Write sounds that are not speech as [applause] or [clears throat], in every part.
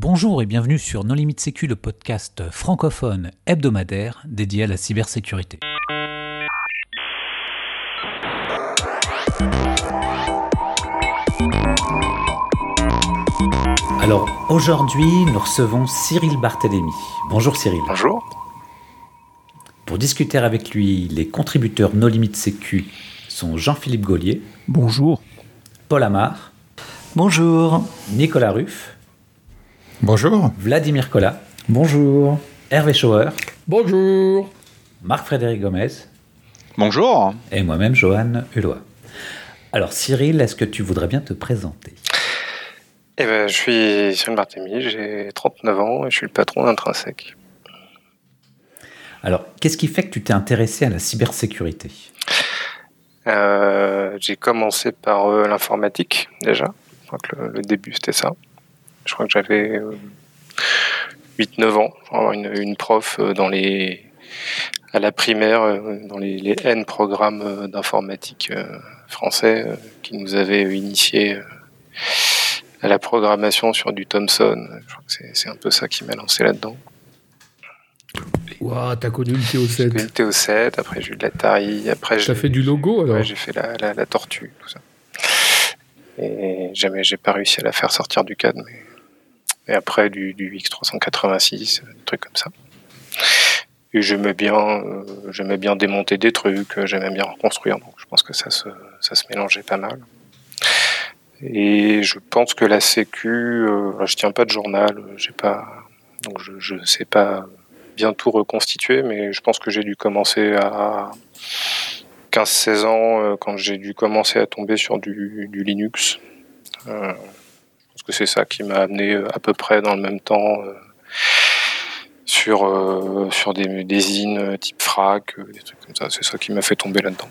Bonjour et bienvenue sur Non Limite Sécu, le podcast francophone hebdomadaire dédié à la cybersécurité. Alors aujourd'hui, nous recevons Cyril Barthélémy. Bonjour Cyril. Bonjour. Pour discuter avec lui, les contributeurs No Limite Sécu sont Jean-Philippe Gaulier. Bonjour. Paul Amar. Bonjour. Nicolas Ruff. Bonjour. Vladimir Collat. Bonjour. Hervé Schauer. Bonjour. Marc-Frédéric Gomez. Bonjour. Et moi-même, Johan Hulot. Alors Cyril, est-ce que tu voudrais bien te présenter? Eh ben, je suis Cyril Barthélemy, j'ai 39 ans et je suis le patron d'Intrinsèque. Alors, qu'est-ce qui fait que tu t'es intéressé à la cybersécurité? Euh, J'ai commencé par euh, l'informatique déjà. Je crois que le, début c'était ça. Je crois que j'avais 8-9 euh, ans. Une, une, prof dans les, à la primaire dans les, les N programmes d'informatique français qui nous avait initié à la programmation sur du Thomson. Je crois que c'est un peu ça qui m'a lancé là-dedans. Waouh, t'as connu le TO7 J'ai connu le TO7, après j'ai eu de l'Atari, après T'as fait du logo alors? J'ai fait la, la, tortue, tout ça. Et jamais j'ai pas réussi à la faire sortir du cadre. Mais... Et après du, du X386, des trucs comme ça. Et j'aimais bien, euh, bien démonter des trucs, j'aimais bien reconstruire, donc je pense que ça se, ça se mélangeait pas mal. Et je pense que la Sécu, euh, je tiens pas de journal, pas, donc je, je sais pas bien tout reconstituer, mais je pense que j'ai dû commencer à 15-16 ans euh, quand j'ai dû commencer à tomber sur du Linux. Que c'est ça qui m'a amené euh, à peu près dans le même temps euh, sur euh, sur des, des zines type frac, des trucs comme ça. C'est ça qui m'a fait tomber là-dedans.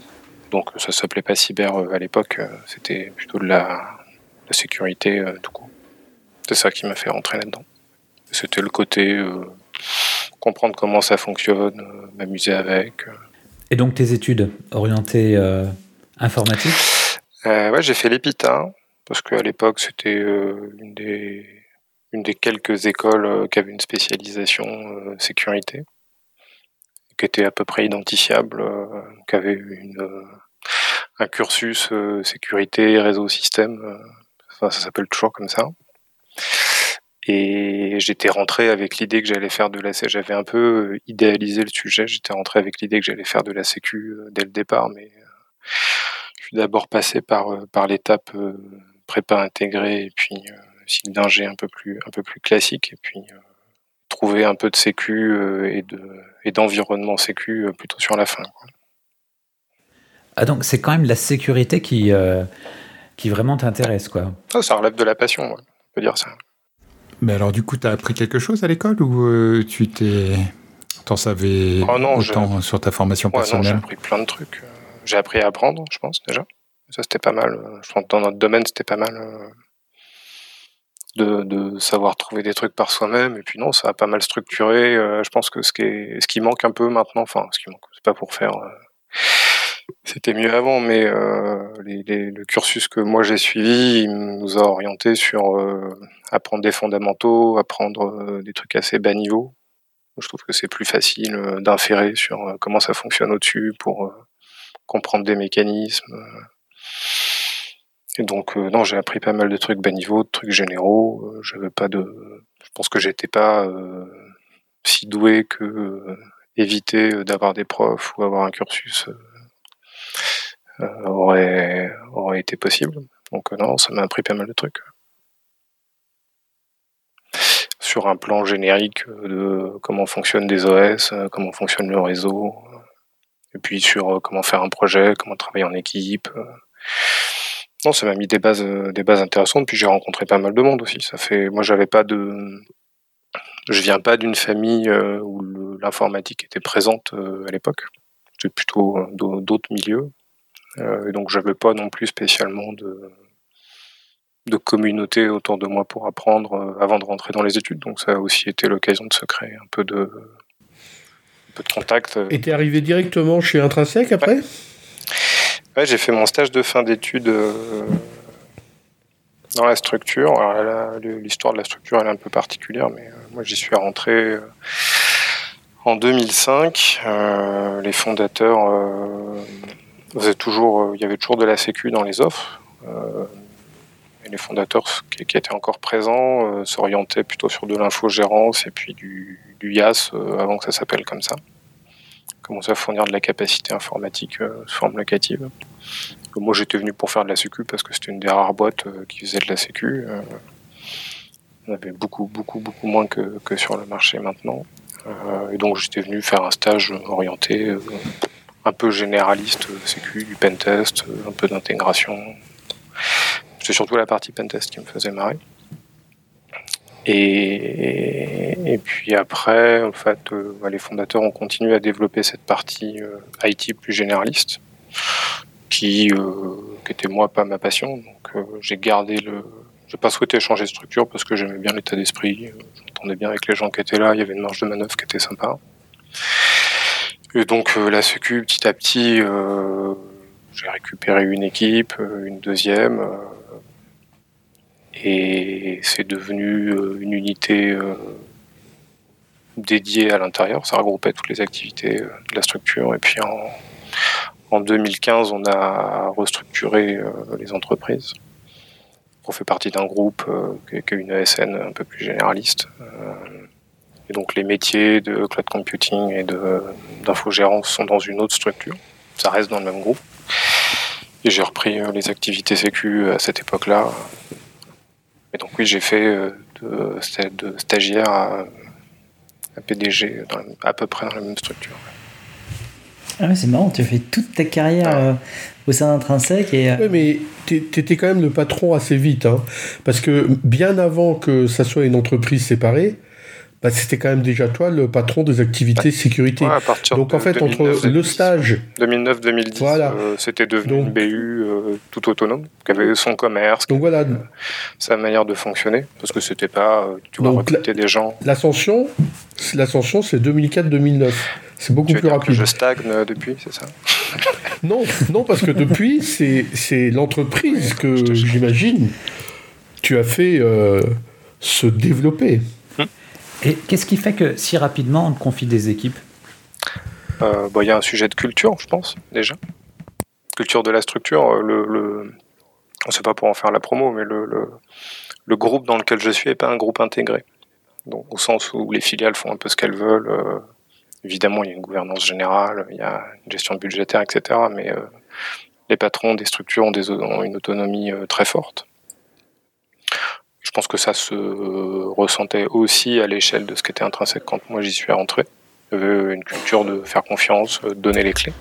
Donc ça s'appelait pas cyber à l'époque, c'était plutôt de la la sécurité euh, tout court. C'est ça qui m'a fait rentrer là-dedans. C'était le côté euh, comprendre comment ça fonctionne, m'amuser avec. Et donc tes études orientées informatique? Ouais, j'ai fait l'EPITA, parce qu'à l'époque c'était une, des, une des quelques écoles qui avait une spécialisation sécurité, qui était à peu près identifiable, qui avait une, un cursus sécurité, réseau, système ça s'appelle toujours comme ça. Et j'étais rentré avec l'idée que j'allais faire de la j'avais un peu euh, idéalisé le sujet, j'étais rentré avec l'idée que j'allais faire de la sécu euh, dès le départ, mais euh, je suis d'abord passé par, par l'étape prépa intégrée et puis cycle d'ingé un peu plus un peu plus classique et puis trouver un peu de sécu et de et d'environnement sécu plutôt sur la fin. Ah donc c'est quand même la sécurité qui qui vraiment t'intéresse, quoi. Ça, ça relève de la passion, on peut dire ça. Mais alors, du coup, tu as appris quelque chose à l'école ou euh, tu t'es. T'en savais oh autant sur ta formation ouais, personnelle J'ai appris plein de trucs. J'ai appris à apprendre, je pense, déjà. Ça, c'était pas mal. Je pense que dans notre domaine, c'était pas mal euh, de, de, savoir trouver des trucs par soi-même. Et puis, non, ça a pas mal structuré. Euh, je pense que ce qui, est, ce qui manque un peu maintenant, enfin, ce qui manque, c'est pas pour faire c'était mieux avant, mais euh, le cursus que moi j'ai suivi, il nous a orienté sur euh, apprendre des fondamentaux, apprendre euh, des trucs assez bas niveau. Je trouve que c'est plus facile euh, d'inférer sur euh, comment ça fonctionne au-dessus pour euh, comprendre des mécanismes. Et donc non, j'ai appris pas mal de trucs bas niveau, de trucs généraux. J'avais pas de, je pense que j'étais pas si doué que éviter d'avoir des profs ou avoir un cursus euh, aurait, aurait été possible. Donc euh, non, ça m'a appris pas mal de trucs. Sur un plan générique de comment fonctionnent des OS, euh, comment fonctionne le réseau, et puis sur comment faire un projet, comment travailler en équipe. Non, ça m'a mis des bases, des bases intéressantes. Puis j'ai rencontré pas mal de monde aussi. Ça fait, moi, j'avais pas de, je viens pas d'une famille où l'informatique était présente à l'époque. C'était plutôt d'autres milieux. Euh, et donc j'avais pas non plus spécialement de, de communauté autour de moi pour apprendre euh, avant de rentrer dans les études. Donc ça a aussi été l'occasion de se créer un peu de, un peu de contact. Et t'es arrivé directement chez Intrinsèque après? Ouais. J'ai fait mon stage de fin d'études euh, dans la structure. L'histoire de la structure elle est un peu particulière, mais moi j'y suis rentré en 2005. les fondateurs faisaient toujours, il y avait toujours de la sécu dans les offres les fondateurs qui, étaient encore présents euh, s'orientaient plutôt sur de l'infogérance et puis du, du euh, avant que ça s'appelle comme ça. Commençaient à fournir de la capacité informatique euh, sous forme locative. Moi j'étais venu pour faire de la sécu parce que c'était une des rares boîtes qui faisait de la sécu. On avait beaucoup, beaucoup, beaucoup moins que, que sur le marché maintenant. et donc j'étais venu faire un stage orienté un peu généraliste, sécu, du pentest, un peu d'intégration, c'est surtout la partie pentest qui me faisait marrer. Et, puis après, en fait, euh, bah, les fondateurs ont continué à développer cette partie euh, IT plus généraliste, qui, euh, qui, était moi pas ma passion. Donc j'ai gardé le. J'ai pas souhaité changer de structure parce que j'aimais bien l'état d'esprit. J'entendais bien avec les gens qui étaient là. Il y avait une marge de manœuvre qui était sympa. Et donc la Sécu, petit à petit, j'ai récupéré une équipe, une deuxième et c'est devenu euh, une unité euh, dédiée à l'intérieur. Ça regroupait toutes les activités euh, de la structure. Et puis en, en 2015, on a restructuré les entreprises. On fait partie d'un groupe qui est une ESN un peu plus généraliste. Et donc les métiers de cloud computing et d'infogérance sont dans une autre structure. Ça reste dans le même groupe. Et j'ai repris les activités sécu à cette époque-là et donc oui, j'ai fait euh, de, stagiaire à, PDG à peu près dans la même structure. Ah c'est marrant, tu as fait toute ta carrière euh, au sein d'Intrinsèque. Et... Euh, oui, mais tu étais quand même le patron assez vite. Hein, parce que bien avant que ça soit une entreprise séparée, bah, c'était quand même déjà toi le patron des activités sécurité. Donc en fait, entre le stage. 2009-2010, euh, c'était devenu une BU euh, tout autonome, qui avait son commerce, Donc, voilà. Euh, sa manière de fonctionner, parce que c'était pas, tu vois, recruter des gens. L'ascension, l'ascension c'est 2004-2009. C'est beaucoup plus rapide. je stagne depuis, c'est ça? [laughs] Non, non, parce que depuis, c'est l'entreprise que j'imagine tu as fait se développer. Et qu'est-ce qui fait que si rapidement on te confie des équipes euh, bah, Il y a un sujet de culture, je pense, déjà. Culture de la structure. Euh, le, le... On ne sait pas pour en faire la promo, mais le, groupe dans lequel je suis n'est pas un groupe intégré. Donc, au sens où les filiales font un peu ce qu'elles veulent. Euh, évidemment, il y a une gouvernance générale, il y a une gestion budgétaire, etc. Mais les patrons des structures ont une autonomie très forte. Pense que ça se ressentait aussi à l'échelle de ce qui était intrinsèque quand moi j'y suis rentré. Il une culture de faire confiance, de donner les clés.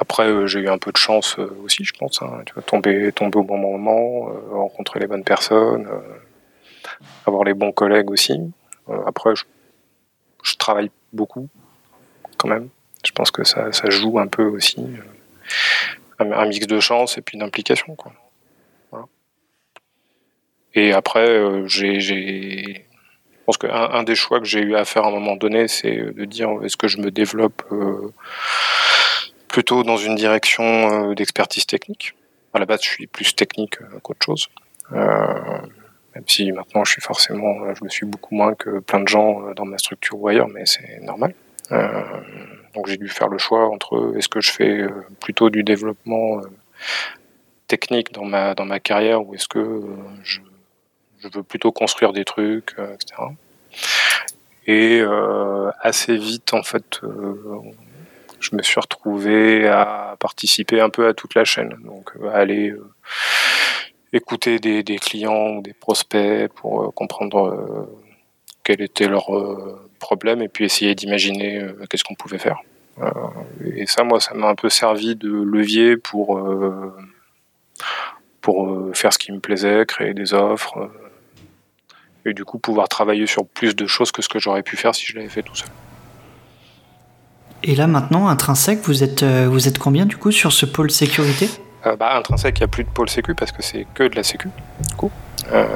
Après, euh, j'ai eu un peu de chance euh, aussi, je pense. Hein. Tu vois, tomber, au bon moment, euh, rencontrer les bonnes personnes, avoir les bons collègues aussi. après, je, travaille beaucoup, quand même. Je pense que ça, joue un peu aussi. Un, un mix de chance et puis d'implication, quoi. Et après, euh, j'ai, je pense qu'un un des choix que j'ai eu à faire à un moment donné, c'est de dire est-ce que je me développe euh, plutôt dans une direction euh, d'expertise technique? À la base, je suis plus technique qu'autre chose. même si maintenant, je suis forcément, je me suis beaucoup moins que plein de gens dans ma structure ou ailleurs, mais c'est normal. donc, j'ai dû faire le choix entre est-ce que je fais plutôt du développement technique dans ma dans ma carrière ou est-ce que je je veux plutôt construire des trucs, euh, etc. Et euh, assez vite, en fait, euh, je me suis retrouvé à participer un peu à toute la chaîne. Donc, aller écouter des, clients ou des prospects pour comprendre quel était leur problème et puis essayer d'imaginer qu'est-ce qu'on pouvait faire. et ça, moi, ça m'a un peu servi de levier pour, pour faire ce qui me plaisait, créer des offres, et du coup pouvoir travailler sur plus de choses que ce que j'aurais pu faire si je l'avais fait tout seul. Et là maintenant, intrinsèque, vous êtes, euh, vous êtes combien du coup sur ce pôle sécurité? Euh, bah, Intrinsèque, il n'y a plus de pôle sécu parce que c'est que de la sécu. Du coup. Euh,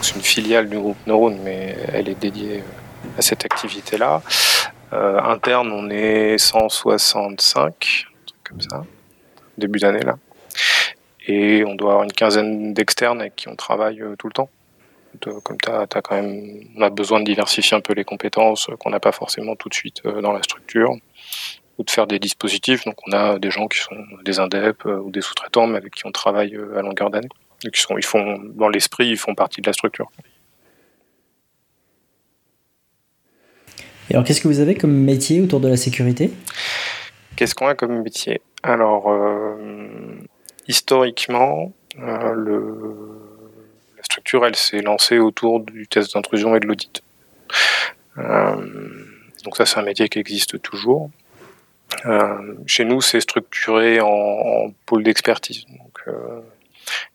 c'est une filiale du groupe Neurone, mais elle est dédiée à cette activité-là. interne, on est 165, comme ça, début d'année là. et on doit avoir une quinzaine d'externes avec qui on travaille tout le temps. Comme tu as, quand même, on a besoin de diversifier un peu les compétences qu'on n'a pas forcément tout de suite dans la structure ou de faire des dispositifs. Donc on a des gens qui sont des indep ou des sous-traitants, mais avec qui on travaille à longueur d'année. Ils, sont, ils font, dans l'esprit, ils font partie de la structure. Et alors, qu'est-ce que vous avez comme métier autour de la sécurité? Qu'est-ce qu'on a comme métier? Alors, euh, historiquement, euh, le, la structure, elle s'est lancée autour du test d'intrusion et de l'audit. Euh, donc ça, c'est un métier qui existe toujours. chez nous, c'est structuré en, en pôle d'expertise. Donc,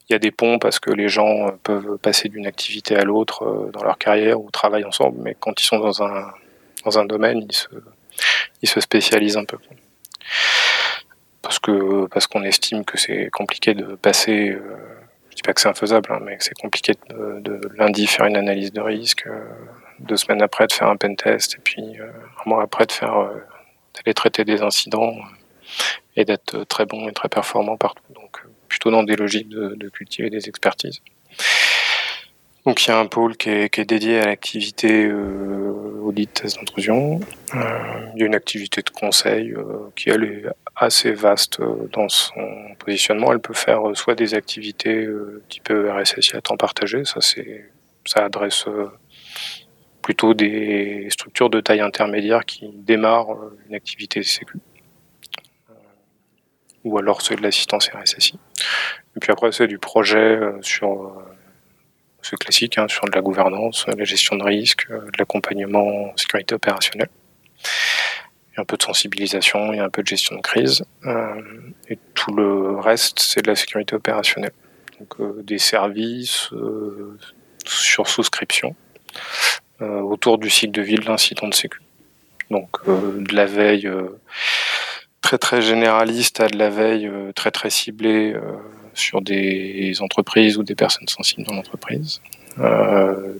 il y a des ponts parce que les gens peuvent passer d'une activité à l'autre dans leur carrière ou travaillent ensemble, mais quand ils sont dans un dans un domaine, il se, il se spécialise un peu. Parce parce qu'on estime que c'est compliqué de passer, euh, je dis pas que c'est infaisable, hein, mais que c'est compliqué de, lundi faire une analyse de risque, euh, deux semaines après de faire un pen test, et puis euh, un mois après de faire d'aller traiter des incidents et d'être très bon et très performant partout. Donc plutôt dans des logiques de cultiver des expertises. Donc il y a un pôle qui est, dédié à l'activité euh, audit test d'intrusion. Euh, il y a une activité de conseil euh, qui elle est assez vaste euh, dans son positionnement. Elle peut faire soit des activités type RSSI à temps partagé, ça c'est ça adresse plutôt des structures de taille intermédiaire qui démarrent une activité sécu. Ou alors c'est de l'assistance RSSI. Et puis après c'est du projet sur c'est classique, hein, sur de la gouvernance, la gestion de risque, euh, de l'accompagnement en sécurité opérationnelle. Il y a un peu de sensibilisation, il y a un peu de gestion de crise. Euh, et tout le reste, c'est de la sécurité opérationnelle. Donc euh, des services sur souscription autour du cycle de vie de l'incident de sécu. Donc de la veille très très généraliste à de la veille très très ciblée sur des entreprises ou des personnes sensibles dans l'entreprise. Euh,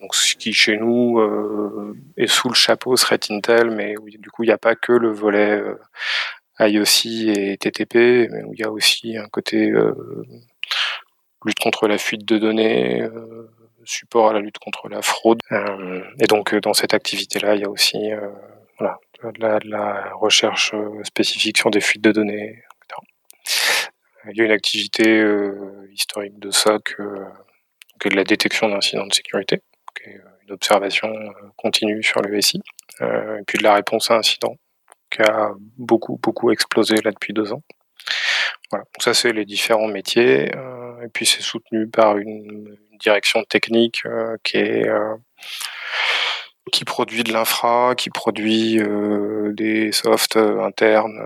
donc ce qui chez nous euh, est sous le chapeau serait Intel, mais du coup il n'y a pas que le volet euh, IOC et TTP, mais où il y a aussi un côté euh, lutte contre la fuite de données, euh, support à la lutte contre la fraude. et donc dans cette activité-là, il y a aussi voilà, de la, de la recherche spécifique sur des fuites de données, il y a une activité euh, historique de euh, qui est de la détection d'incidents de sécurité, qui est euh, une observation continue sur le SI, et puis de la réponse à incidents, qui a beaucoup, beaucoup explosé là depuis deux ans. Voilà. Ça, c'est les différents métiers. et puis c'est soutenu par une, direction technique qui est qui produit de l'infra, qui produit des softs internes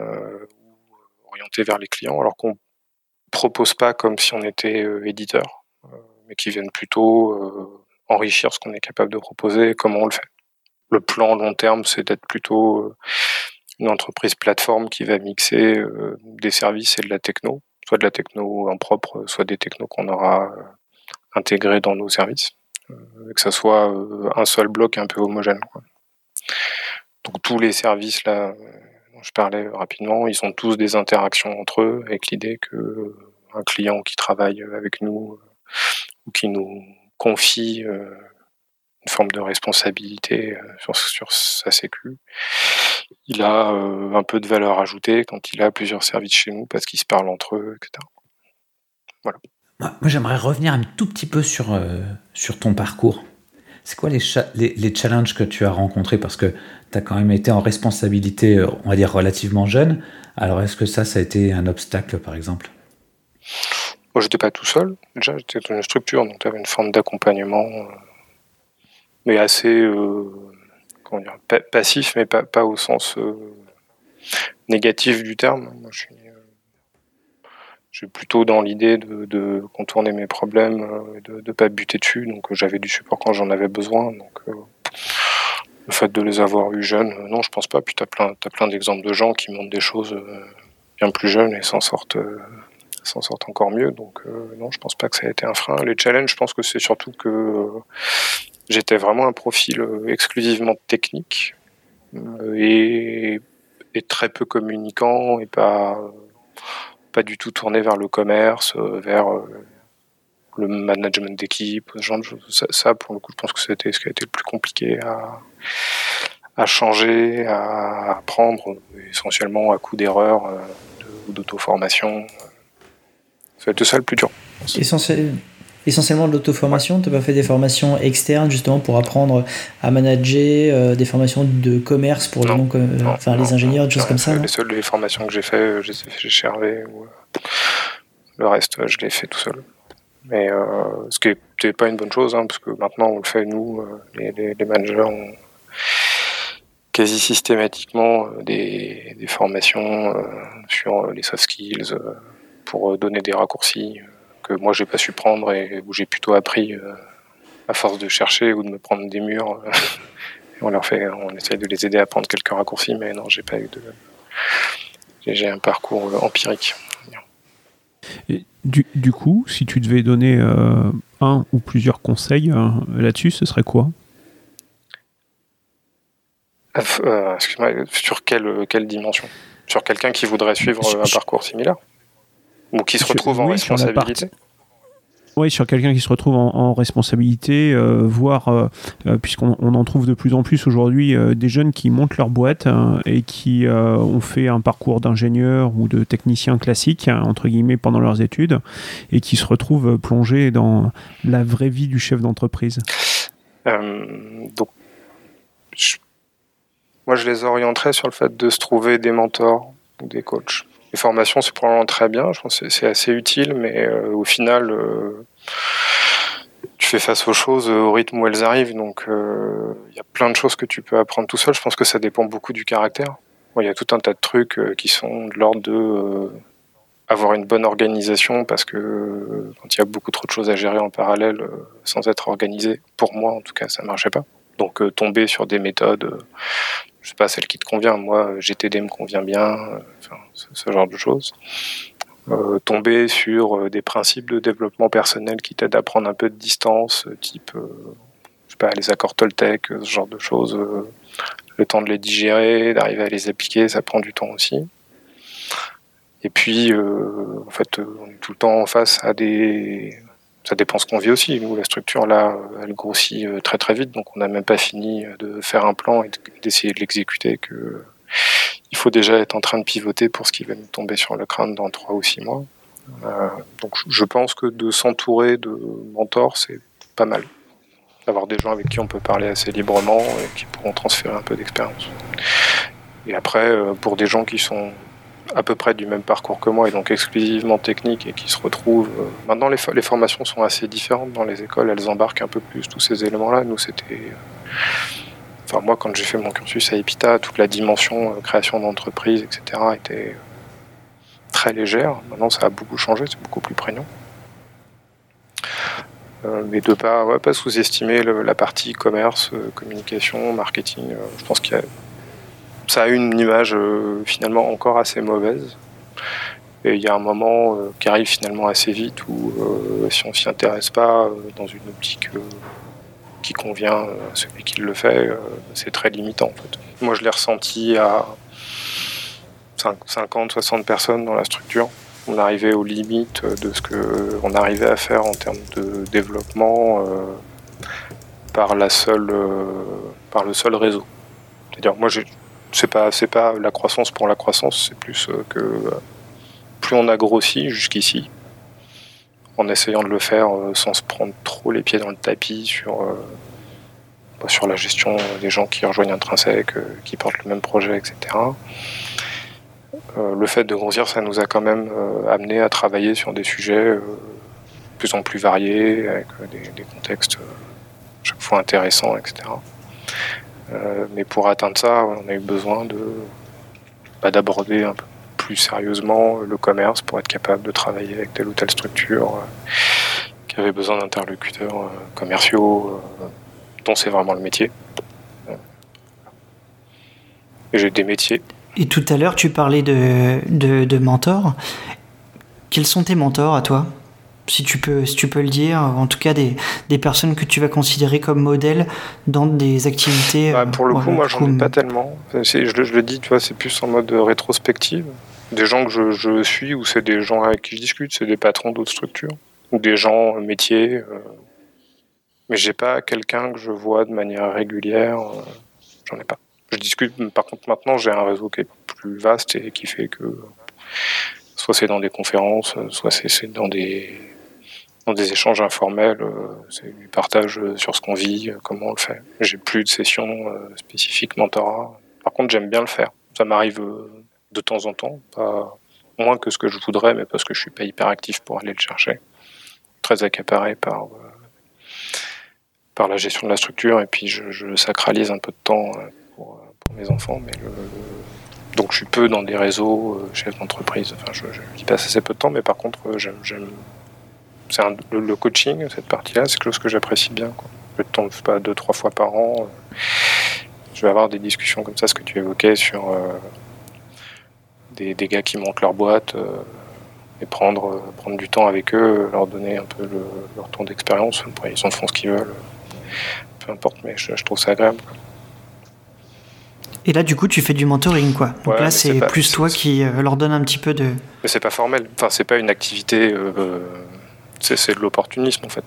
orientés vers les clients, alors qu'on propose pas comme si on était euh, éditeur, euh, mais qui viennent plutôt euh, enrichir ce qu'on est capable de proposer comment on le fait. Le plan long terme, c'est d'être plutôt une entreprise plateforme qui va mixer des services et de la techno, soit de la techno en propre, soit des technos qu'on aura intégrés dans nos services, que ça soit un seul bloc un peu homogène. Donc tous les services là je parlais rapidement, ils ont tous des interactions entre eux avec l'idée que euh, un client qui travaille avec nous euh, ou qui nous confie euh, une forme de responsabilité sur, sa sécu, il a un peu de valeur ajoutée quand il a plusieurs services chez nous parce qu'ils se parlent entre eux, etc. Voilà. Moi, j'aimerais revenir un tout petit peu sur, sur ton parcours. C'est quoi les, les, challenges que tu as rencontrés? Parce que tu as quand même été en responsabilité, euh, on va dire, relativement jeune. Alors, est-ce que ça, ça a été un obstacle, par exemple? Moi, j'étais pas tout seul. Déjà, j'étais dans une structure, donc tu avais une forme d'accompagnement, euh, mais assez euh, comment dire, passif, mais pas, pas au sens négatif du terme. Moi, je suis je suis plutôt dans l'idée de, contourner mes problèmes, euh, de ne pas buter dessus. Donc euh, j'avais du support quand j'en avais besoin. Donc euh, le fait de les avoir eu jeunes, non, je pense pas. Puis tu as plein, as plein d'exemples de gens qui montrent des choses bien plus jeunes et s'en sortent, s'en sortent encore mieux. Donc non, je pense pas que ça a été un frein. Les challenges, je pense que c'est surtout que j'étais vraiment un profil exclusivement technique et, et, très peu communicant et pas pas du tout tourné vers le commerce, vers le management d'équipe, genre. Ça, pour le coup, je pense que c'était ce qui a été le plus compliqué à, changer, à apprendre, essentiellement à coup d'erreur ou d'auto-formation. Ça a été ça le plus dur. Essentiellement de l'auto-formation, tu n'as pas fait des formations externes justement pour apprendre à manager, euh, des formations de commerce pour les, enfin, les ingénieurs, des choses comme ça Les seules les formations que j'ai fait, euh, je les ai fait chez Hervé. Ou, euh, le reste, je l'ai fait tout seul. Mais ce qui n'était pas une bonne chose, hein, parce que maintenant on le fait nous, les, les, managers, ont quasi systématiquement des, des formations sur les soft skills pour donner des raccourcis que moi j'ai pas su prendre et où j'ai plutôt appris à force de chercher ou de me prendre des murs. [laughs] on leur fait, on essaye de les aider à prendre quelques raccourcis, mais non, j'ai pas eu de. J'ai un parcours empirique. Et du, du, coup, si tu devais donner un ou plusieurs conseils là-dessus, ce serait quoi? Euh, sur quelle, quelle dimension? Sur quelqu'un qui voudrait suivre un parcours similaire? Ou qui se retrouve en responsabilité oui, sur quelqu'un qui se retrouve en, responsabilité, euh, voire, euh, puisqu'on en trouve de plus en plus aujourd'hui, des jeunes qui montent leur boîte et qui ont fait un parcours d'ingénieur ou de technicien classique, entre guillemets, pendant leurs études, et qui se retrouvent plongés dans la vraie vie du chef d'entreprise. donc, moi, je les orienterais sur le fait de se trouver des mentors ou des coachs. Les formations, c'est probablement très bien, je pense que c'est assez utile, mais euh, au final, euh, tu fais face aux choses au rythme où elles arrivent, donc euh, il y a plein de choses que tu peux apprendre tout seul. Je pense que ça dépend beaucoup du caractère. Il y a tout un tas de trucs qui sont de l'ordre de avoir une bonne organisation parce que quand il y a beaucoup trop de choses à gérer en parallèle sans être organisé, pour moi en tout cas, ça marchait pas. Donc tomber sur des méthodes je sais pas, celle qui te convient. Moi, GTD me convient bien, euh, enfin, ce, genre de choses. Euh, tomber sur euh, des principes de développement personnel qui t'aident à prendre un peu de distance, type, je sais pas, les accords Toltec, ce genre de choses. le temps de les digérer, d'arriver à les appliquer, ça prend du temps aussi. Et puis, en fait, on est tout le temps en face à des, ça dépend ce qu'on vit aussi. Nous, la structure, là, elle grossit euh, très très vite, donc on n'a même pas fini euh, de faire un plan et d'essayer de l'exécuter. Que il faut déjà être en train de pivoter pour ce qui va nous tomber sur le crâne dans trois ou six mois. Euh, donc, je pense que de s'entourer de mentors, c'est pas mal. D'avoir des gens avec qui on peut parler assez librement et qui pourront transférer un peu d'expérience. Et après, pour des gens qui sont à peu près du même parcours que moi et donc exclusivement technique et qui se retrouvent. Euh, maintenant, les, formations sont assez différentes dans les écoles, elles embarquent un peu plus tous ces éléments-là. Nous, c'était. Euh, enfin, moi, quand j'ai fait mon cursus à EPITA, toute la dimension euh, création d'entreprise, etc., était très légère. Maintenant, ça a beaucoup changé, c'est beaucoup plus prégnant. mais de pas, pas sous-estimer la partie commerce, communication, marketing. je pense qu'il y a ça a une image euh, finalement encore assez mauvaise. Et il y a un moment euh, qui arrive finalement assez vite où euh, si on s'y intéresse pas dans une optique qui convient à celui qui le fait, c'est très limitant en fait. Moi je l'ai ressenti à 50, 60 personnes dans la structure. On arrivait aux limites de ce qu'on arrivait à faire en termes de développement par, la seule, par le seul réseau. C'est-à-dire moi c'est pas c'est pas la croissance pour la croissance, c'est plus euh, que euh, plus on a grossi jusqu'ici, en essayant de le faire euh, sans se prendre trop les pieds dans le tapis sur bah, sur la gestion des gens qui rejoignent Intrinsèque, qui portent le même projet, etc. le fait de grossir, ça nous a quand même amené à travailler sur des sujets de plus en plus variés, avec des, des contextes chaque fois intéressants, etc. Euh, mais pour atteindre ça, on a eu besoin de bah, d'aborder un peu plus sérieusement le commerce pour être capable de travailler avec telle ou telle structure euh, qui avait besoin d'interlocuteurs euh, commerciaux dont c'est vraiment le métier. J'ai des métiers. Et tout à l'heure, tu parlais de, de, de mentors. Quels sont tes mentors à toi? Si tu peux, si tu peux le dire, en tout cas des, des personnes que tu vas considérer comme modèles dans des activités. Bah, pour le coup, moi, j'en ai pas tellement. Je, je, le dis, tu vois, c'est plus en mode rétrospective. des gens que je, suis ou c'est des gens avec qui je discute, c'est des patrons d'autres structures ou des gens métiers. mais j'ai pas quelqu'un que je vois de manière régulière. J'en ai pas. Je discute, par contre maintenant j'ai un réseau qui est plus vaste et qui fait que soit c'est dans des conférences, soit c'est dans des dans des échanges informels, euh, c'est du partage sur ce qu'on vit, comment on le fait. J'ai plus de sessions euh, spécifiques mentorat. Par contre, j'aime bien le faire. Ça m'arrive euh, de temps en temps, pas moins que ce que je voudrais, mais parce que je suis pas hyper actif pour aller le chercher. Très accaparé par par la gestion de la structure et puis je, sacralise un peu de temps pour, mes enfants, donc je suis peu dans des réseaux, chef d'entreprise. Enfin, je, passe assez peu de temps, mais par contre, j'aime c'est le, coaching, cette partie-là, c'est quelque chose que j'apprécie bien. Quoi. Je ne tombe pas deux, trois fois par an. Je vais avoir des discussions comme ça, ce que tu évoquais sur euh, des, des, gars qui montent leur boîte euh, et prendre, euh, prendre du temps avec eux, leur donner un peu leur tour d'expérience. Ils en font ce qu'ils veulent. Peu importe, mais je, trouve ça agréable. Et là, du coup, tu fais du mentoring, quoi. Donc là, c'est plus toi qui leur donne un petit peu de. Mais c'est pas formel. Enfin, c'est pas une activité c'est de l'opportunisme en fait.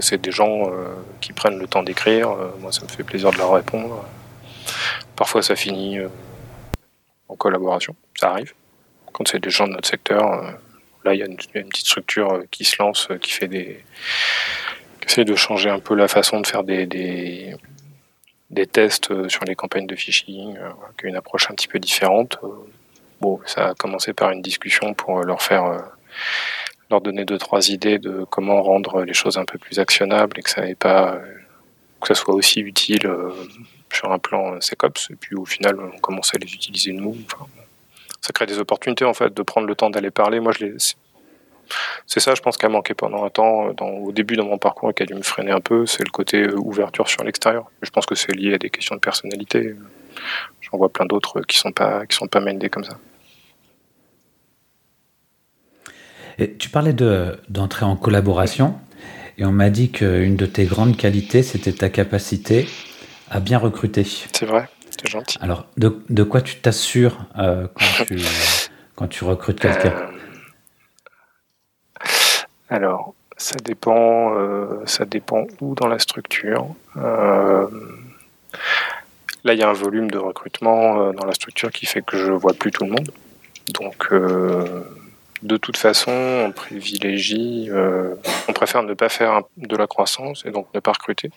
C'est des gens euh, qui prennent le temps d'écrire. Euh, moi, ça me fait plaisir de leur répondre. Parfois, ça finit euh, en collaboration. Ça arrive. Quand c'est des gens de notre secteur, là, il y, a une petite structure qui se lance, qui fait des, qui essaie de changer un peu la façon de faire des, des, des tests sur les campagnes de phishing, qui a une approche un petit peu différente. Bon, ça a commencé par une discussion pour leur faire leur donner deux trois idées de comment rendre les choses un peu plus actionnables et que ça pas que ça soit aussi utile euh, sur un plan SecOps. Et puis au final on commence à les utiliser nous. Ça crée des opportunités en fait de prendre le temps d'aller parler. Moi je les c'est ça je pense qui a manqué pendant un temps dans, au début de mon parcours et qui a dû me freiner un peu. C'est le côté euh, ouverture sur l'extérieur. Je pense que c'est lié à des questions de personnalité. J'en vois plein d'autres qui sont pas sont pas mindés comme ça tu parlais d'entrer en collaboration et on m'a dit qu'une de tes grandes qualités, c'était ta capacité à bien recruter. C'est vrai, c'est gentil. Alors, de, de quoi tu t'assures euh, quand, [laughs] tu, recrutes quelqu'un? Euh, Alors, ça dépend, euh, ça dépend où dans la structure. là, il y a un volume de recrutement dans la structure qui fait que je vois plus tout le monde. Donc, de toute façon, on privilégie, euh, on préfère ne pas faire de la croissance et donc ne pas recruter.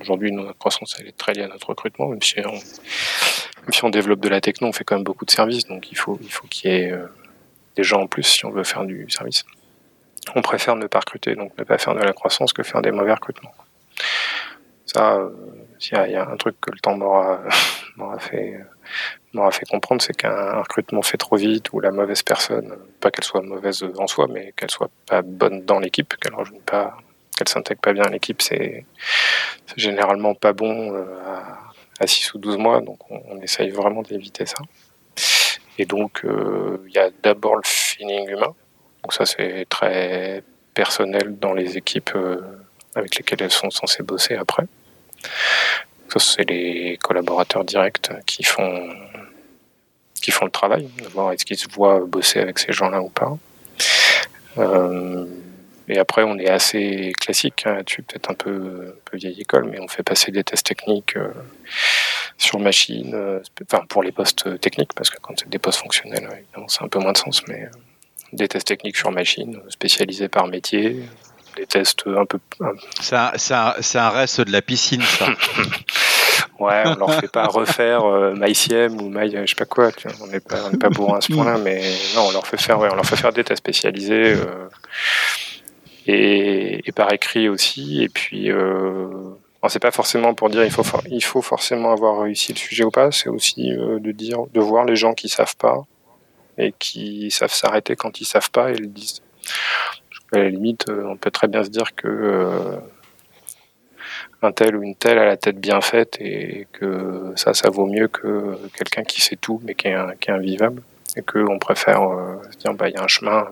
Aujourd'hui, notre croissance elle est très liée à notre recrutement, même si on, développe de la techno, on fait quand même beaucoup de services, donc il faut il faut qu'il y ait euh, des gens en plus si on veut faire du service. On préfère ne pas recruter, donc ne pas faire de la croissance que faire des mauvais recrutements. Ça, euh, il y, a un truc que le temps m'aura [laughs] fait m'aura fait comprendre, c'est qu'un recrutement fait trop vite ou la mauvaise personne, pas qu'elle soit mauvaise en soi, mais qu'elle soit pas bonne dans l'équipe, qu'elle rejoigne pas, qu'elle s'intègre pas bien à l'équipe, c'est généralement pas bon euh, à, 6 ou 12 mois, donc on, essaye vraiment d'éviter ça. Et donc, euh, il y a d'abord le feeling humain, donc ça c'est très personnel dans les équipes euh, avec lesquelles elles sont censées bosser après. Ça, c'est les collaborateurs directs qui font qui font le travail, de voir est-ce qu'ils se voient bosser avec ces gens-là ou pas. Euh, et après, on est assez classique hein, là-dessus, peut-être un peu, peu, vieille école, mais on fait passer des tests techniques euh, sur machine, euh, enfin pour les postes techniques, parce que quand c'est des postes fonctionnels, évidemment, c'est un peu moins de sens, mais des tests techniques sur machine, spécialisés par métier, des tests un peu. C'est un, un, reste de la piscine, ça. [laughs] Ouais, on leur fait pas refaire euh, MyCM ou My, je sais pas quoi. on n'est pas, on pas bourrin à ce point-là, mais non, on leur fait faire, ouais, on leur fait faire des tests spécialisés euh, et, par écrit aussi. Et puis, euh, pas forcément pour dire il faut, il faut forcément avoir réussi le sujet ou pas. C'est aussi euh, de dire, de voir les gens qui savent pas et qui savent s'arrêter quand ils savent pas et le disent. À la limite, on peut très bien se dire que un tel ou une telle a la tête bien faite et que ça, ça vaut mieux que quelqu'un qui sait tout mais qui est, invivable et qu'on préfère euh, se dire bah il y a un chemin,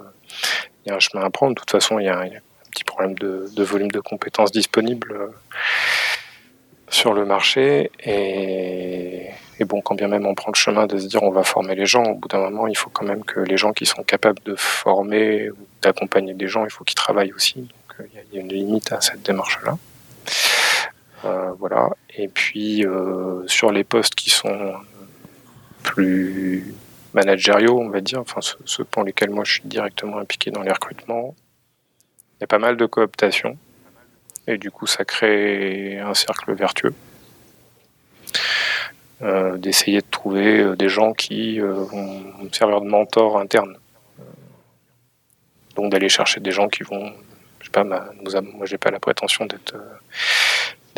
il y a un chemin à prendre. De toute façon, il y a, un petit problème de, volume de compétences disponibles euh, sur le marché et, bon, quand bien même on prend le chemin de se dire on va former les gens, au bout d'un moment, il faut quand même que les gens qui sont capables de former ou d'accompagner des gens, il faut qu'ils travaillent aussi. Donc, il y a une limite à cette démarche-là. Voilà. Et puis sur les postes qui sont plus managériaux, on va dire, enfin ceux, pour lesquels moi je suis directement impliqué dans les recrutements, il y a pas mal de cooptation. Et du coup, ça crée un cercle vertueux. Euh, d'essayer de trouver euh, des gens qui euh, vont servir de mentor interne. Donc d'aller chercher des gens qui vont, je sais pas, moi j'ai pas la prétention d'être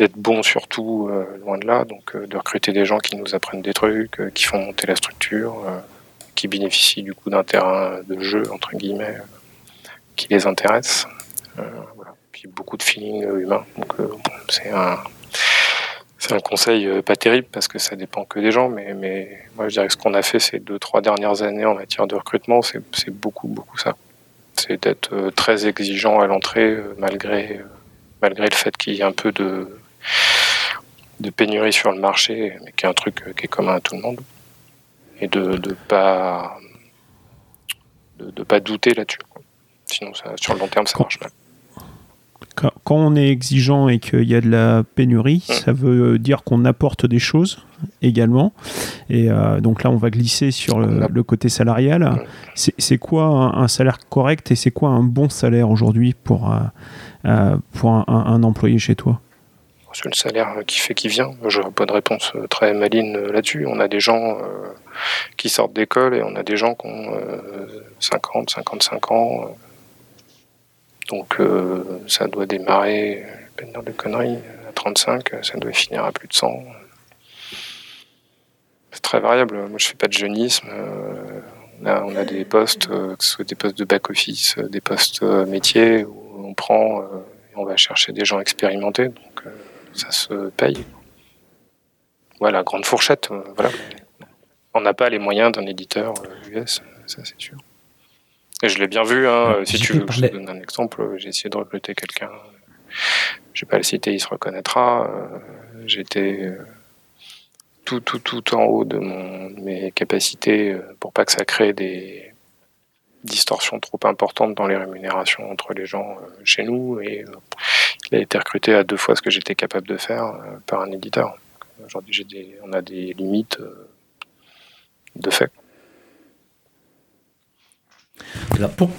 d'être bon surtout loin de là, donc de recruter des gens qui nous apprennent des trucs, qui font monter la structure, qui bénéficient du coup d'un terrain de jeu entre guillemets qui les intéresse. Puis beaucoup de feeling humain, donc c'est un c'est un conseil euh, pas terrible parce que ça dépend que des gens, mais, mais moi je dirais que ce qu'on a fait ces deux, trois dernières années en matière de recrutement, c'est beaucoup, beaucoup ça. C'est d'être euh, très exigeant à l'entrée euh, malgré, malgré le fait qu'il y ait un peu de, de pénurie sur le marché, mais qui est un truc qui est commun à tout le monde. Et de ne pas, de, pas douter là-dessus. Sinon, ça, sur le long terme, ça marche mal quand on est exigeant et qu'il y a de la pénurie, ça veut dire qu'on apporte des choses également. Et euh, donc là, on va glisser sur le, côté salarial. C'est quoi un, salaire correct et c'est quoi un bon salaire aujourd'hui pour, euh, euh, pour un, employé chez toi? C'est le salaire qui fait qui vient. Je n'aurai pas de réponse très maline là-dessus. On a des gens qui sortent d'école et on a des gens qui ont 50, 55 ans, donc euh, ça doit démarrer, peine de conneries, à 35, ça doit finir à plus de 100. C'est très variable. Moi, je fais pas de jeunisme. Euh, on, a, des postes, euh, que ce soit des postes de back-office, des postes métiers, où on prend et on va chercher des gens expérimentés. Ça se paye. Voilà, grande fourchette. voilà. On n'a pas les moyens d'un éditeur US, ça c'est sûr. Et je l'ai bien vu, hein, si tu veux, je te donne un exemple. J'ai essayé de recruter quelqu'un. Je vais pas le citer, il se reconnaîtra. Euh, j'étais euh, tout, tout, tout en haut de, mon, mes capacités euh, pour pas que ça crée des distorsions trop importantes dans les rémunérations entre les gens chez nous. Et il a été recruté à deux fois ce que j'étais capable de faire par un éditeur. Aujourd'hui, on a des limites de fait. Pour,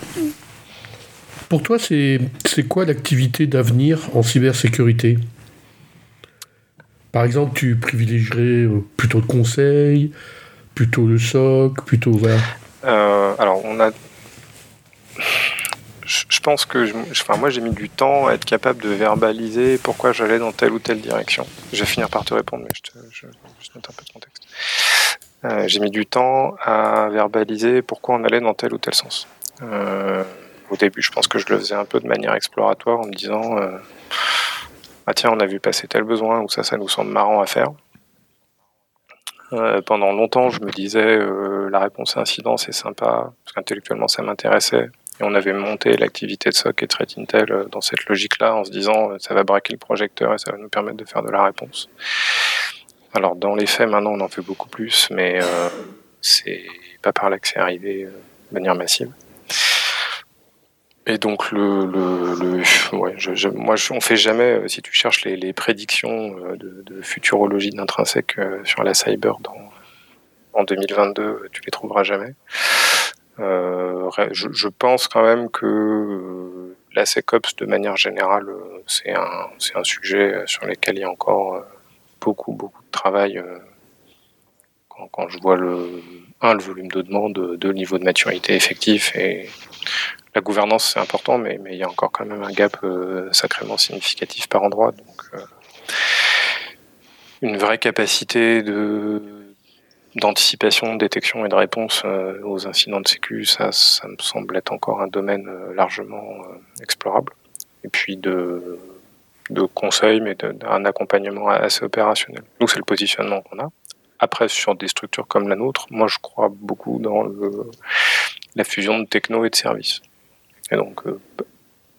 pour toi, c'est quoi l'activité d'avenir en cybersécurité? Par exemple, tu privilégierais euh, plutôt le conseil, plutôt le SOC, plutôt... Euh, alors, on a... Je pense que enfin, moi j'ai mis du temps à être capable de verbaliser pourquoi j'allais dans telle ou telle direction. Je vais finir par te répondre, mais je, te, je, je un peu de contexte. Euh, j'ai mis du temps à verbaliser pourquoi on allait dans tel ou tel sens. Euh, au début, je pense que je le faisais un peu de manière exploratoire en me disant euh, ah tiens, on a vu passer tel besoin ou ça, ça nous semble marrant à faire. pendant longtemps, je me disais la réponse à incident c'est sympa parce qu'intellectuellement ça m'intéressait et on avait monté l'activité de SOC et Threat Intel dans cette logique-là en se disant ça va braquer le projecteur et ça va nous permettre de faire de la réponse. Alors dans les faits, maintenant, on en fait beaucoup plus, mais euh, c'est pas par là que c'est arrivé euh, de manière massive. Et donc le, moi, on fait jamais. Euh, si tu cherches les, prédictions euh, de, de futurologie d'intrinsèque sur la cyber dans, en 2022, tu les trouveras jamais. Euh, je, je, pense quand même que la SecOps, de manière générale, c'est un, c'est un sujet sur lequel il y a encore beaucoup, beaucoup de travail euh, quand, je vois le, un, le volume de demande, deux, le niveau de maturité effectif et la gouvernance, c'est important, mais, mais il y a encore quand même un gap euh, sacrément significatif par endroit. Donc, euh, une vraie capacité de d'anticipation, de détection et de réponse aux incidents de sécu, ça, ça me semble être encore un domaine largement explorable. Et puis de de conseils, mais d'un accompagnement assez opérationnel. Nous, c'est le positionnement qu'on a. Après, sur des structures comme la nôtre, moi, je crois beaucoup dans le, la fusion de techno et de services. Et donc, euh,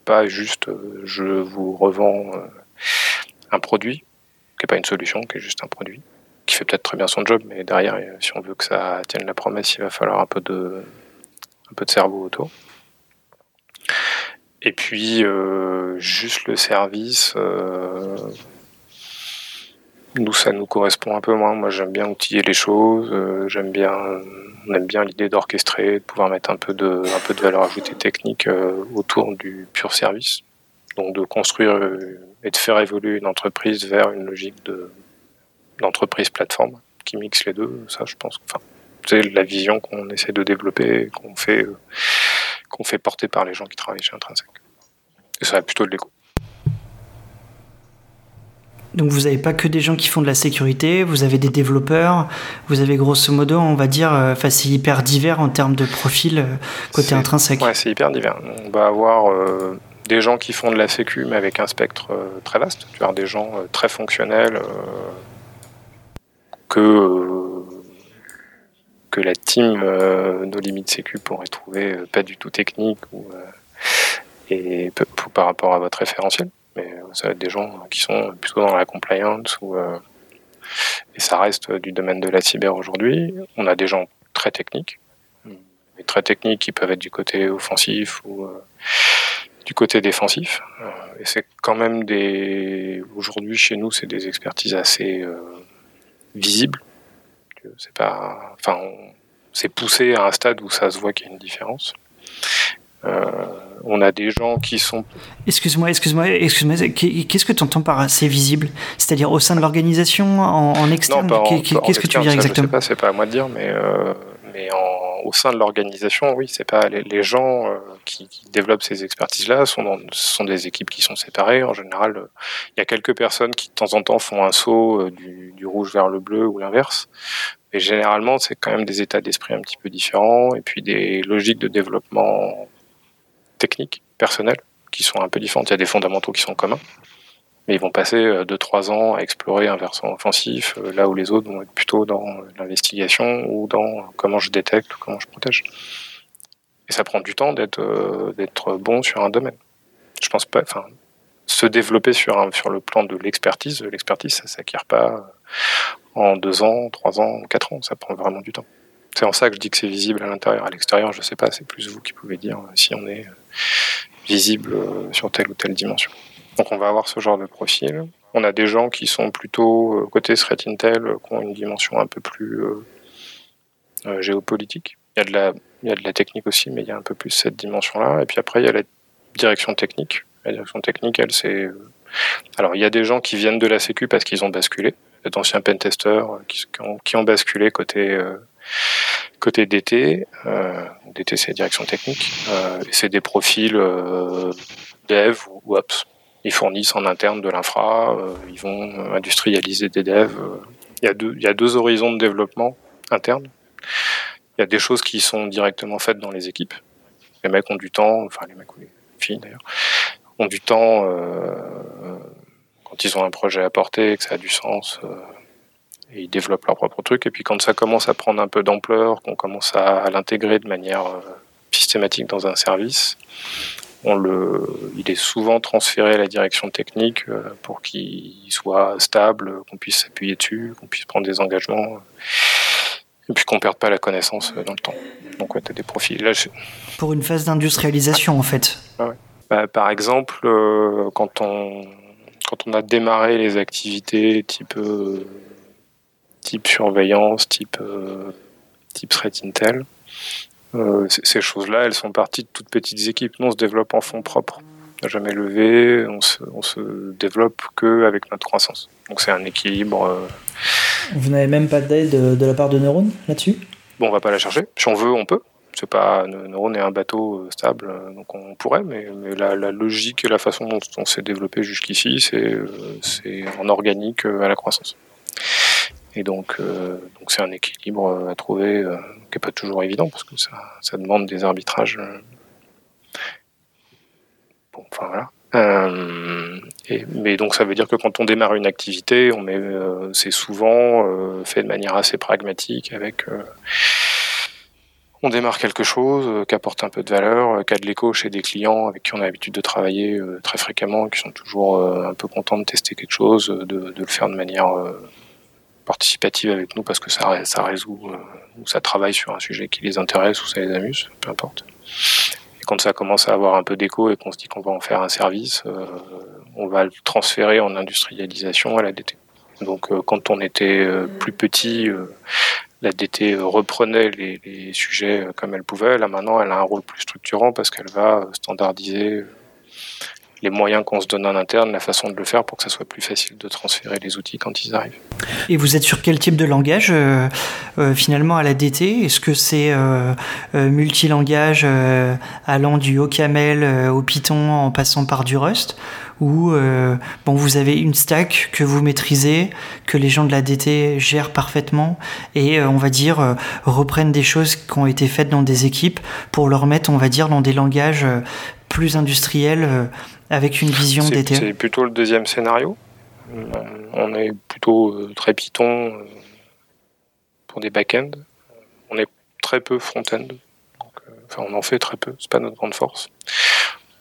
pas juste euh, je vous revends euh, un produit, qui n'est pas une solution, qui est juste un produit, fait peut-être très bien son job, mais derrière, si on veut que ça tienne la promesse, il va falloir un peu de, un peu de cerveau autour. Et puis, juste le service, nous, ça nous correspond un peu moins. Moi, j'aime bien outiller les choses. Euh, j'aime bien, on aime bien l'idée d'orchestrer, de pouvoir mettre un peu de, un peu de valeur ajoutée technique euh, autour du pur service. Donc, de construire euh, et de faire évoluer une entreprise vers une logique de d'entreprise plateforme qui mixe les deux. Ça, je pense. Enfin, c'est la vision qu'on essaie de développer, qu'on fait, qu'on fait porter par les gens qui travaillent chez Intrinsec. Et ça a plutôt de l'écho. Donc vous n'avez pas que des gens qui font de la sécurité, vous avez des développeurs, vous avez grosso modo, on va dire, euh, enfin c'est hyper divers en termes de profil euh, côté intrinsèque. Ouais, c'est hyper divers. On va avoir euh, des gens qui font de la sécu mais avec un spectre très vaste. Tu vas avoir des gens très fonctionnels que que la team nos limites sécu pourrait trouver pas du tout technique ou et par rapport à votre référentiel mais ça va être des gens qui sont plutôt dans la compliance ou euh, et ça reste du domaine de la cyber aujourd'hui. On a des gens très techniques, mais très techniques qui peuvent être du côté offensif ou euh, du côté défensif. Euh, et c'est quand même des aujourd'hui chez nous, c'est des expertises assez visibles. C'est pas, enfin, c'est poussé à un stade où ça se voit qu'il y a une différence. Euh, on a des gens qui sont. Excuse-moi, excuse-moi, excuse-moi. Qu'est-ce que tu entends par assez visible? C'est-à-dire au sein de l'organisation, en, externe? Qu'est-ce que tu veux dire exactement Je sais pas, c'est pas à moi de dire, mais, euh, mais au sein de l'organisation, oui, c'est pas les, gens euh, qui, développent ces expertises-là sont, sont des équipes qui sont séparées. En général, il y a quelques personnes qui de temps en temps font un saut du, du rouge vers le bleu ou l'inverse. Mais généralement, c'est quand même des états d'esprit un petit peu différents et puis des logiques de développement techniques, personnelles, qui sont un peu différentes. Il y a des fondamentaux qui sont communs, mais ils vont passer 2-3 euh, ans à explorer un versant offensif, euh, là où les autres vont être plutôt dans l'investigation ou dans comment je détecte ou comment je protège. Et ça prend du temps d'être euh, d'être bon sur un domaine. Je pense pas, enfin, se développer sur, un, sur le plan de l'expertise, l'expertise, ça s'acquiert pas en 2 ans, 3 ans, 4 ans, ça prend vraiment du temps. C'est en ça que je dis que c'est visible à l'intérieur. À l'extérieur, je sais pas, c'est plus vous qui pouvez dire si on est visible sur telle ou telle dimension. Donc on va avoir ce genre de profil. On a des gens qui sont plutôt côté threat intel, qui ont une dimension un peu plus géopolitique. Il y, a de la, technique aussi, mais il y a un peu plus cette dimension-là. Et puis après, il y a la direction technique. La direction technique, elle, c'est... Alors, il y a des gens qui viennent de la Sécu parce qu'ils ont basculé, d'anciens pentesters qui, qui, ont, basculé côté Côté DT, euh, DT c'est direction technique, euh, c'est des profils euh, dev ou ops. Ils fournissent en interne de l'infra, euh, ils vont industrialiser des devs. Il y, a deux, il y a deux horizons de développement interne. Il y a des choses qui sont directement faites dans les équipes. Les mecs ont du temps, enfin les mecs ou les filles d'ailleurs, ont du temps quand ils ont un projet à porter, que ça a du sens et ils développent leur propre truc. Et puis quand ça commence à prendre un peu d'ampleur, qu'on commence à, l'intégrer de manière euh, systématique dans un service, on le, il est souvent transféré à la direction technique euh, pour qu'il soit stable, qu'on puisse s'appuyer dessus, qu'on puisse prendre des engagements. Et puis qu'on perde pas la connaissance euh, dans le temps. Donc ouais, tu as des profils. Là, Pour une phase d'industrialisation en fait. Ah ouais. Bah, par exemple, quand, on, quand on a démarré les activités type type surveillance, type, euh, type threat intel. Euh, ces choses-là, elles sont parties de toutes petites équipes. Nous, on se développe en fonds propres. On n'a jamais levé, on se, on se développe qu'avec notre croissance. Donc c'est un équilibre. Euh, Vous n'avez même pas d'aide de, la part de Neuron là-dessus? Bon, on va pas la chercher. Si on veut, on peut. C'est pas Neuron est un bateau stable, donc on pourrait, mais, la, la, logique et la façon dont on s'est développé jusqu'ici, c'est en organique à la croissance. Et donc, euh, donc c'est un équilibre euh, à trouver euh, qui n'est pas toujours évident parce que ça, demande des arbitrages. Bon, enfin voilà. mais donc ça veut dire que quand on démarre une activité, c'est souvent fait de manière assez pragmatique avec on démarre quelque chose qui apporte un peu de valeur, qui a de l'écho chez des clients avec qui on a l'habitude de travailler très fréquemment, qui sont toujours un peu contents de tester quelque chose, de le faire de manière participative avec nous parce que ça, ça résout ou ça travaille sur un sujet qui les intéresse ou ça les amuse, peu importe. Et quand ça commence à avoir un peu d'écho et qu'on se dit qu'on va en faire un service, on va le transférer en industrialisation à la DT. Donc quand on était plus petit, la DT reprenait les, les, sujets comme elle pouvait. Là maintenant, elle a un rôle plus structurant parce qu'elle va standardiser les moyens qu'on se donne en interne, la façon de le faire pour que ça soit plus facile de transférer les outils quand ils arrivent. Et vous êtes sur quel type de langage euh, euh, finalement à la DT Est-ce que c'est euh, multilangage allant du OCaml au Python en passant par du Rust? Ou bon, vous avez une stack que vous maîtrisez, que les gens de la DT gèrent parfaitement et on va dire reprennent des choses qui ont été faites dans des équipes pour leur mettre, on va dire, dans des langages plus industriels avec une vision d'été C'est plutôt le deuxième scénario. On est plutôt euh, très Python euh, pour des back-end. On est très peu front-end. Euh, enfin, on en fait très peu. C'est pas notre grande force.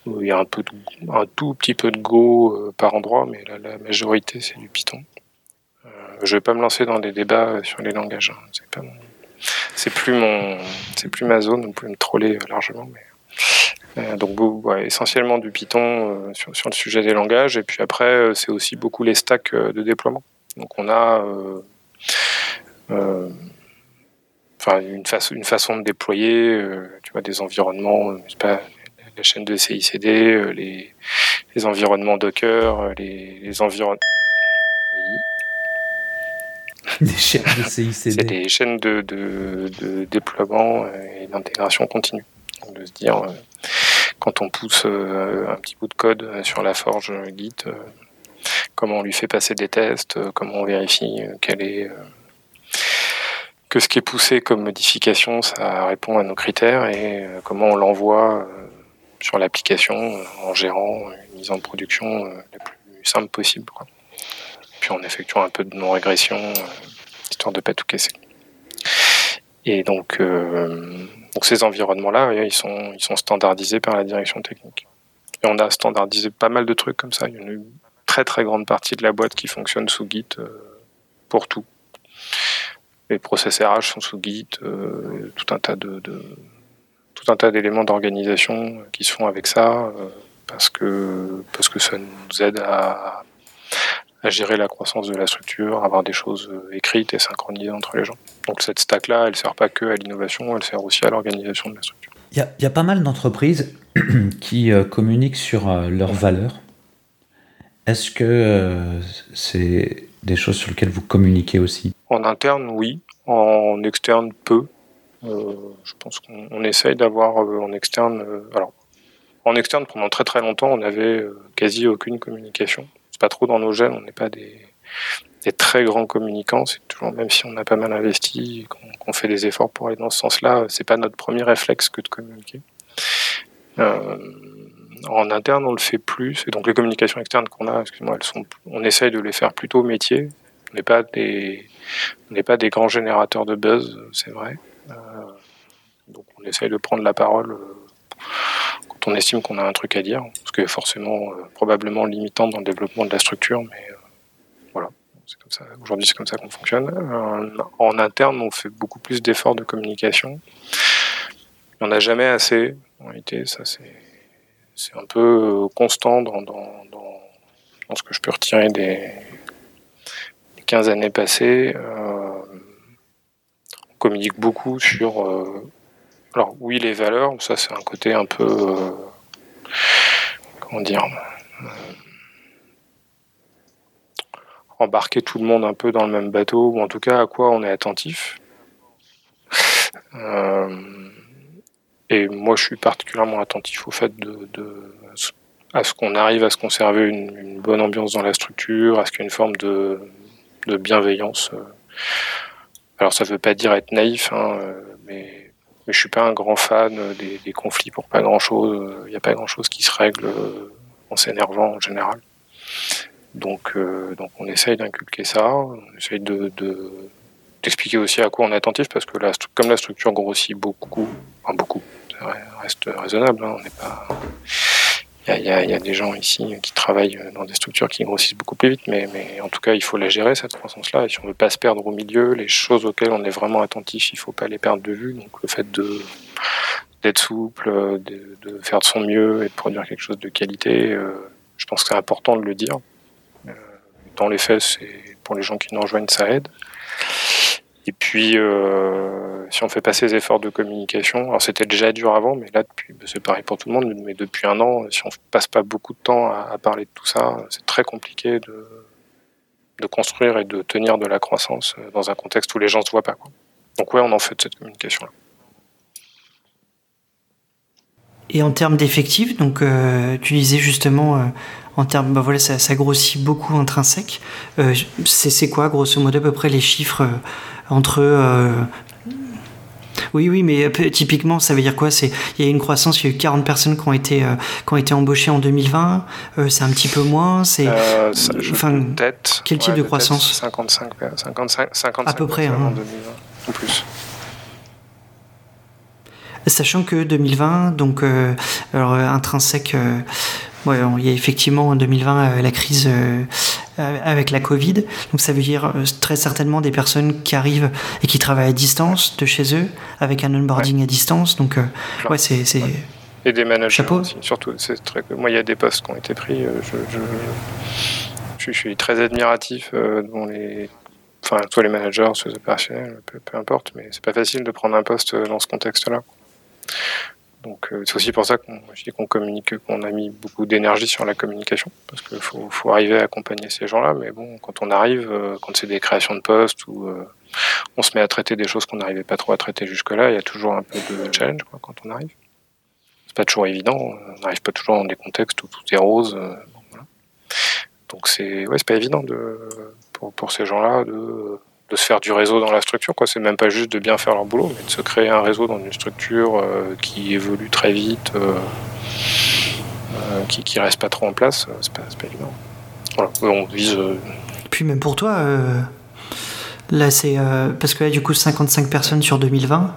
Il y a un, peu un tout petit peu de Go par endroit, mais la, majorité c'est du Python. je vais pas me lancer dans des débats sur les langages. Hein. C'est pas c'est plus mon, c'est plus ma zone. Vous pouvez me troller largement, mais euh, donc essentiellement du Python euh, sur, le sujet des langages. Et puis après, euh, c'est aussi beaucoup les stacks de déploiement. Donc on a enfin une, façon, une façon de déployer, tu vois, des environnements, pas, la chaîne de CICD, les, les environnements Docker, les, les environnements. [laughs] Des chaînes de CICD. C'est des chaînes de, de, de déploiement et d'intégration continue. De se dire, quand on pousse euh, un petit bout de code euh, sur la forge Git, euh, comment on lui fait passer des tests, comment on vérifie que ce qui est poussé comme modification, ça répond à nos critères et comment on l'envoie sur l'application en gérant une mise en production la plus simple possible. Puis en effectuant un peu de non-régression, histoire de pas tout casser. Et donc, donc ces environnements-là, ils sont, ils sont standardisés par la direction technique. Et on a standardisé pas mal de trucs comme ça. Il y a une très très grande partie de la boîte qui fonctionne sous Git euh, pour tout. Les process RH sont sous Git, euh, tout un tas de, tout un tas d'éléments d'organisation qui se font avec ça euh, parce que parce que ça nous aide à, à gérer la croissance de la structure, avoir des choses euh, écrites et synchronisées entre les gens. Donc cette stack-là, elle ne sert pas que à l'innovation, elle sert aussi à l'organisation de la structure. Il y, a pas mal d'entreprises [clears throat] qui euh, communiquent sur euh, leurs valeurs. Est-ce que c'est des choses sur lesquelles vous communiquez aussi? En interne, oui. En externe, peu. je pense qu'on essaye d'avoir en externe. alors, en externe, pendant très très longtemps, on n'avait quasi aucune communication c'est pas trop dans nos gènes, on n'est pas des, très grands communicants, c'est toujours, même si on a pas mal investi, qu'on fait des efforts pour aller dans ce sens-là, c'est pas notre premier réflexe que de communiquer. Euh, en interne, on le fait plus, et donc les communications externes qu'on a, excuse-moi, elles sont, on essaye de les faire plutôt métier. On n'est pas des, on n'est pas des grands générateurs de buzz, c'est vrai. Euh, donc on essaye de prendre la parole euh, on estime qu'on a un truc à dire, ce qui est forcément euh, probablement limitant dans le développement de la structure, mais euh, voilà, c'est comme ça. Aujourd'hui, c'est comme ça qu'on fonctionne. Euh, en interne, on fait beaucoup plus d'efforts de communication. Il n'y en a jamais assez. En réalité, ça c'est c'est un peu constant dans, dans, dans, ce que je peux retirer des, 15 années passées. on communique beaucoup sur alors oui, les valeurs, ça c'est un côté un peu, euh, comment dire, euh, embarquer tout le monde un peu dans le même bateau, ou en tout cas à quoi on est attentif. Euh, et moi, je suis particulièrement attentif au fait de, à ce qu'on arrive à se conserver une, bonne ambiance dans la structure, à ce qu'il y ait une forme de, bienveillance. Alors, ça ne veut pas dire être naïf, hein, mais mais je suis pas un grand fan des, conflits pour pas grand chose. Il n'y a pas grand chose qui se règle euh, en s'énervant en général. Donc, euh, donc on essaye d'inculquer ça, on essaye de, d'expliquer aussi à quoi on est attentif parce que la, comme la structure grossit beaucoup, enfin beaucoup, ça reste raisonnable, hein, on n'est pas, il y, a, des gens ici qui travaillent dans des structures qui grossissent beaucoup plus vite, mais, mais en tout cas, il faut la gérer, cette croissance-là. Et si on ne veut pas se perdre au milieu, les choses auxquelles on est vraiment attentif, il ne faut pas les perdre de vue. Donc le fait de d'être souple, de, de, faire de son mieux et de produire quelque chose de qualité, euh, je pense que c'est important de le dire. Euh, dans les faits, c'est pour les gens qui nous rejoignent, ça aide. Et puis, euh, si on fait pas ces efforts de communication, alors c'était déjà dur avant, mais là, bah, c'est pareil pour tout le monde, mais depuis un an, si on passe pas beaucoup de temps à, parler de tout ça, c'est très compliqué de, de, construire et de tenir de la croissance euh, dans un contexte où les gens se voient pas. Donc ouais, on en fait de cette communication-là. Et en termes d'effectifs, donc euh, tu disais justement en termes, bah voilà, ça, grossit beaucoup intrinsèque. c'est quoi, grosso modo, à peu près les chiffres entre euh, oui, oui, mais euh, typiquement, ça veut dire quoi? C'est il y a une croissance, il y a eu 40 personnes qui ont été euh, qui ont été embauchées en 2020. c'est un petit peu moins. C'est enfin quel type de croissance? 55, 55, 55 à peu près hein. en 2020 ou plus. Sachant que 2020, donc alors intrinsèque Ouais, il y a effectivement en 2020 euh, la crise avec la Covid. Donc ça veut dire très certainement des personnes qui arrivent et qui travaillent à distance de chez eux avec un onboarding à distance. Donc ouais, c'est et des managers aussi. Surtout, c'est très. Moi, il y a des postes qui ont été pris. Je, je, suis très admiratif dont les. Enfin, soit les managers, soit les opérationnels, peu, peu importe, mais c'est pas facile de prendre un poste dans ce contexte-là. Donc euh, c'est aussi pour ça qu'on qu'on communique, qu'on a mis beaucoup d'énergie sur la communication, parce qu'il faut, faut, arriver à accompagner ces gens-là. Mais bon, quand on arrive, euh, quand c'est des créations de postes ou euh, on se met à traiter des choses qu'on n'arrivait pas trop à traiter jusque-là, il y a toujours un peu de challenge quoi, quand on arrive. C'est pas toujours évident. On n'arrive pas toujours dans des contextes où tout est rose. Donc c'est ouais, c'est pas évident de, pour, pour ces gens-là de de se faire du réseau dans la structure. Quoi. C'est même pas juste de bien faire leur boulot, mais de se créer un réseau dans une structure euh, qui évolue très vite, euh, euh, qui, qui reste pas trop en place. C'est pas, évident. Voilà. On vise. Puis même pour toi, Là, c'est parce que là, du coup, 55 personnes sur 2020.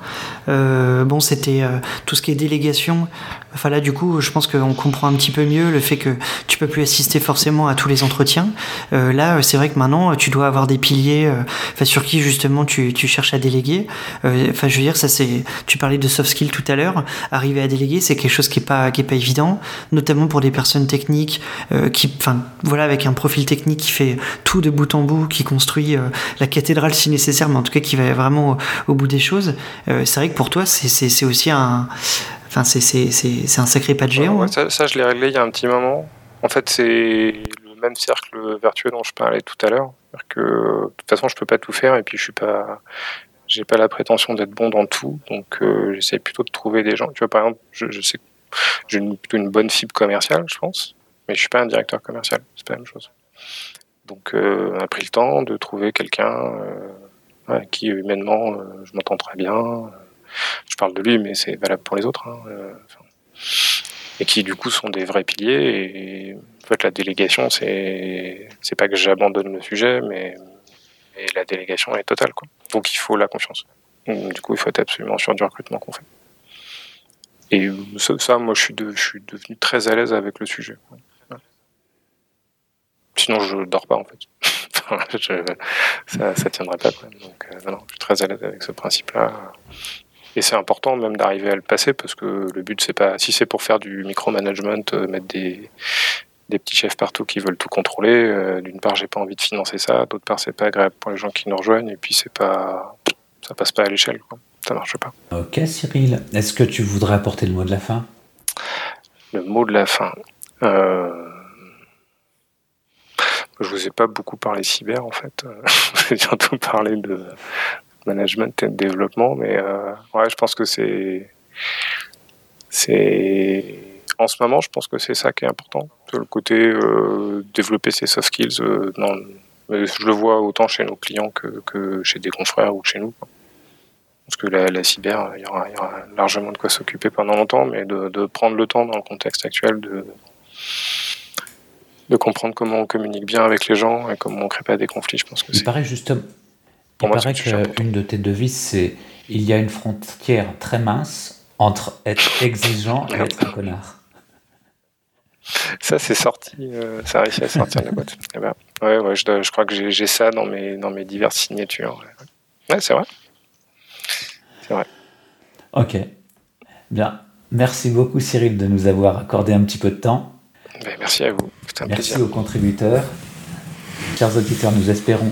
Euh, bon, c'était euh, tout ce qui est délégation. Enfin là, du coup, je pense qu'on comprend un petit peu mieux le fait que tu peux plus assister forcément à tous les entretiens. là, c'est vrai que maintenant, tu dois avoir des piliers, sur qui justement tu, cherches à déléguer. Enfin, je veux dire, ça c'est. Tu parlais de soft skills tout à l'heure. Arriver à déléguer, c'est quelque chose qui est pas qui est pas évident, notamment pour des personnes techniques qui, enfin, voilà, avec un profil technique qui fait tout de bout en bout, qui construit la cathédrale si nécessaire, mais en tout cas qui va vraiment au, bout des choses. Euh, c'est vrai que pour toi, c'est aussi un. Enfin, c'est un sacré pas de géant. Hein. ça, je l'ai réglé il y a un petit moment. En fait, c'est le même cercle vertueux dont je parlais tout à l'heure. Que de toute façon, je peux pas tout faire et puis je suis pas. J'ai pas la prétention d'être bon dans tout, donc euh, j'essaie plutôt de trouver des gens. Tu vois, par exemple, je, je sais j'ai plutôt une bonne fibre commerciale, je pense, mais je suis pas un directeur commercial. C'est pas la même chose. Donc euh, on a pris le temps de trouver quelqu'un euh, qui humainement euh, je m'entends très bien. Je parle de lui, mais c'est valable pour les autres. Hein, et qui du coup sont des vrais piliers. En fait, la délégation, c'est c'est pas que j'abandonne le sujet, mais la délégation est totale. Quoi. Donc il faut la confiance. Du coup, il faut être absolument sûr du recrutement qu'on fait. Et ça, moi, je suis, devenu très à l'aise avec le sujet. Sinon, je dors pas en fait. [laughs] ça, ça tiendrait pas. Donc, euh, je suis très à l'aise avec ce principe-là. Et c'est important même d'arriver à le passer parce que le but, c'est pas. Si c'est pour faire du micromanagement, euh, mettre des, des petits chefs partout qui veulent tout contrôler, euh, d'une part, j'ai pas envie de financer ça. D'autre part, c'est pas agréable pour les gens qui nous rejoignent. Et puis, c'est pas. Ça passe pas à l'échelle. Ça marche pas. Ok, Cyril. Est-ce que tu voudrais apporter le mot de la fin? Le mot de la fin. Euh je vous ai pas beaucoup parlé cyber en fait. [laughs] J'ai surtout parlé de management et de développement, mais euh, ouais, je pense que c'est c'est en ce moment, je pense que c'est ça qui est important, le côté euh, développer ses soft skills. Euh, je le vois autant chez nos clients que, que, chez des confrères ou chez nous. Parce que la, cyber, il y, aura, il y, aura, largement de quoi s'occuper pendant longtemps, mais de, de, prendre le temps dans le contexte actuel de de comprendre comment on communique bien avec les gens et comment on crée pas des conflits. Je pense que il paraît justement. Il paraît qu'une de tes devises, c'est il y a une frontière très mince entre être exigeant et être un connard. Ça, c'est sorti, euh, ça a réussi à sortir de la boîte. Eh ben, ouais, ouais, je, je, crois que j'ai ça dans mes, dans mes diverses signatures. Ouais, c'est vrai. C'est vrai. Ok. Bien. Merci beaucoup, Cyril, de nous avoir accordé un petit peu de temps. Ben, merci à vous. Un merci aux contributeurs. Chers auditeurs, nous espérons